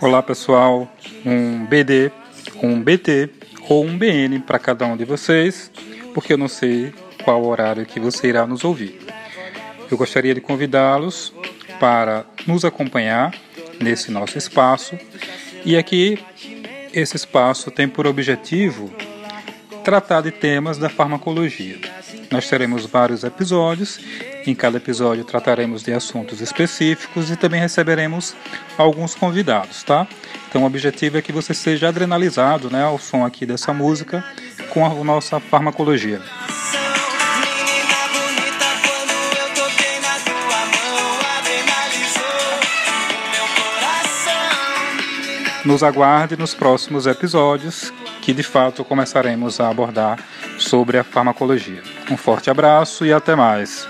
Olá pessoal, um BD, um BT ou um BN para cada um de vocês, porque eu não sei qual horário que você irá nos ouvir. Eu gostaria de convidá-los para nos acompanhar nesse nosso espaço e aqui esse espaço tem por objetivo tratar de temas da farmacologia. Nós teremos vários episódios em cada episódio trataremos de assuntos específicos e também receberemos alguns convidados, tá? Então o objetivo é que você seja adrenalizado, né, ao som aqui dessa música com a nossa farmacologia. Nos aguarde nos próximos episódios, que de fato começaremos a abordar sobre a farmacologia. Um forte abraço e até mais.